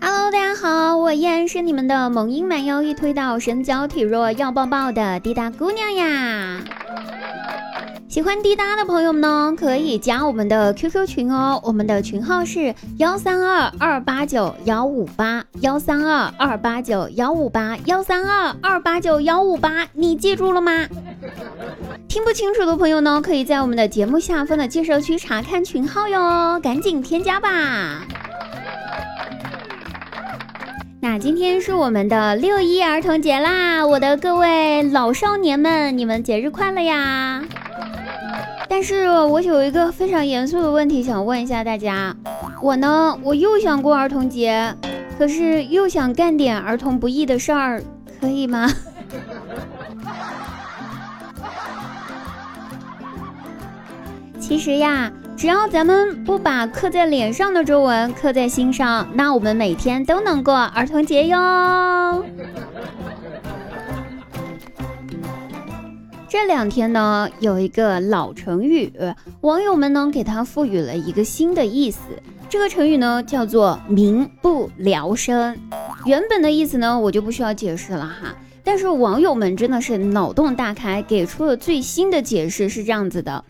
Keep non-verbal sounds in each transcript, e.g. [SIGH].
Hello，大家好，我依然是你们的萌音满腰，一推倒身娇体弱要抱抱的滴答姑娘呀。喜欢滴答的朋友们呢，可以加我们的 QQ 群哦，我们的群号是幺三二二八九幺五八幺三二二八九幺五八幺三二二八九幺五八，你记住了吗？听不清楚的朋友呢，可以在我们的节目下方的介绍区查看群号哟，赶紧添加吧。那今天是我们的六一儿童节啦，我的各位老少年们，你们节日快乐呀！但是我有一个非常严肃的问题想问一下大家，我呢，我又想过儿童节，可是又想干点儿童不宜的事儿，可以吗？[LAUGHS] 其实呀，只要咱们不把刻在脸上的皱纹刻在心上，那我们每天都能过儿童节哟。这两天呢，有一个老成语，网友们呢给它赋予了一个新的意思。这个成语呢叫做“民不聊生”。原本的意思呢，我就不需要解释了哈。但是网友们真的是脑洞大开，给出了最新的解释，是这样子的：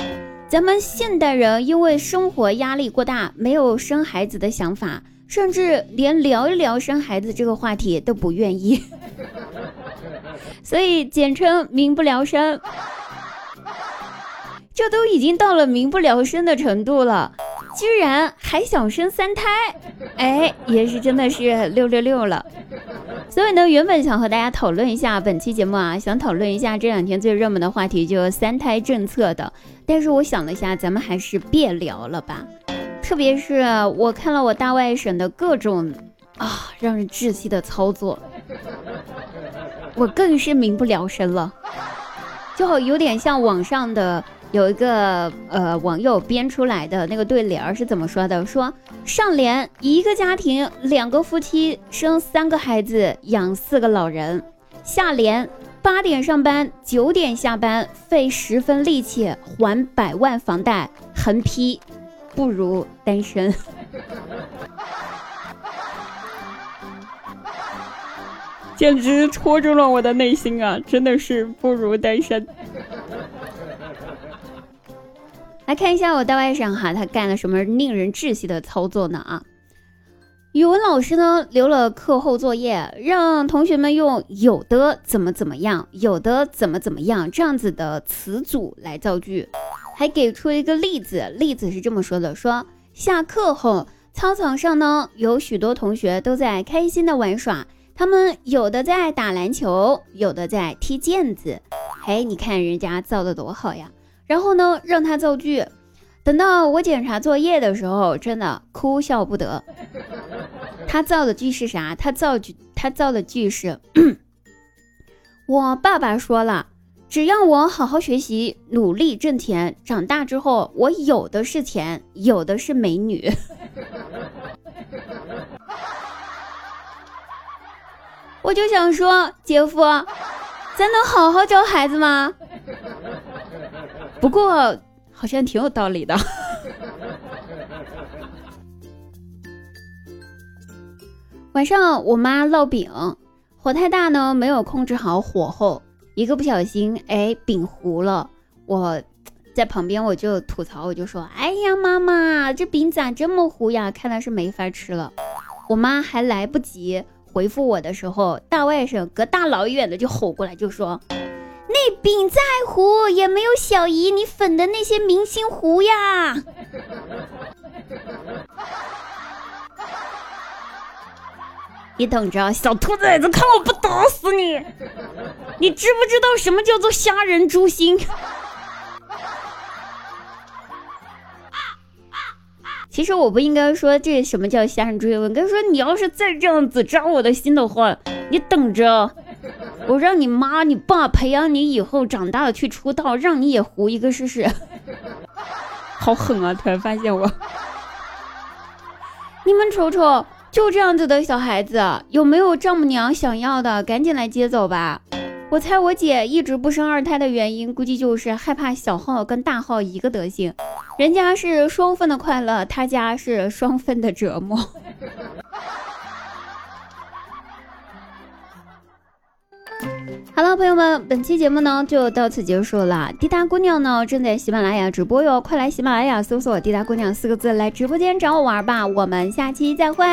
咱们现代人因为生活压力过大，没有生孩子的想法，甚至连聊一聊生孩子这个话题都不愿意。所以简称民不聊生，这都已经到了民不聊生的程度了，居然还想生三胎，哎，也是真的是六六六了。所以呢，原本想和大家讨论一下本期节目啊，想讨论一下这两天最热门的话题，就三胎政策的。但是我想了一下，咱们还是别聊了吧。特别是我看了我大外甥的各种啊让人窒息的操作。我更是民不聊生了，就有点像网上的有一个呃网友编出来的那个对联是怎么说的？说上联一个家庭两个夫妻生三个孩子养四个老人，下联八点上班九点下班费十分力气还百万房贷，横批不如单身。简直戳中了我的内心啊！真的是不如单身。来看一下我大外甥哈，他干了什么令人窒息的操作呢？啊，语文老师呢留了课后作业，让同学们用“有的怎么怎么样，有的怎么怎么样”这样子的词组来造句，还给出了一个例子，例子是这么说的：说下课后，操场上呢有许多同学都在开心的玩耍。他们有的在打篮球，有的在踢毽子。嘿，你看人家造的多好呀！然后呢，让他造句。等到我检查作业的时候，真的哭笑不得。[LAUGHS] 他造的句是啥？他造句，他造的句是：[CLEARS THROAT] 我爸爸说了，只要我好好学习，努力挣钱，长大之后我有的是钱，有的是美女。[LAUGHS] 我就想说，姐夫，咱能好好教孩子吗？[LAUGHS] 不过好像挺有道理的。[LAUGHS] 晚上我妈烙饼，火太大呢，没有控制好火候，一个不小心，哎，饼糊了。我在旁边我就吐槽，我就说：“哎呀，妈妈，这饼咋这么糊呀？看来是没法吃了。”我妈还来不及。回复我的时候，大外甥隔大老远的就吼过来，就说：“那饼再糊也没有小姨你粉的那些明星糊呀！” [LAUGHS] 你等着，小兔崽子，看我不打死你！你知不知道什么叫做虾仁诛心？其实我不应该说这什么叫虾仁诛心，我跟你说，你要是再这样子扎我的心的话，你等着，我让你妈你爸培养你以后长大了去出道，让你也糊一个试试。[LAUGHS] 好狠啊！突然发现我，你们瞅瞅，就这样子的小孩子，有没有丈母娘想要的？赶紧来接走吧！我猜我姐一直不生二胎的原因，估计就是害怕小号跟大号一个德行。人家是双份的快乐，他家是双份的折磨。[LAUGHS] 好了，朋友们，本期节目呢就到此结束了。滴答姑娘呢正在喜马拉雅直播哟，快来喜马拉雅搜索“滴答姑娘”四个字来直播间找我玩吧。我们下期再会。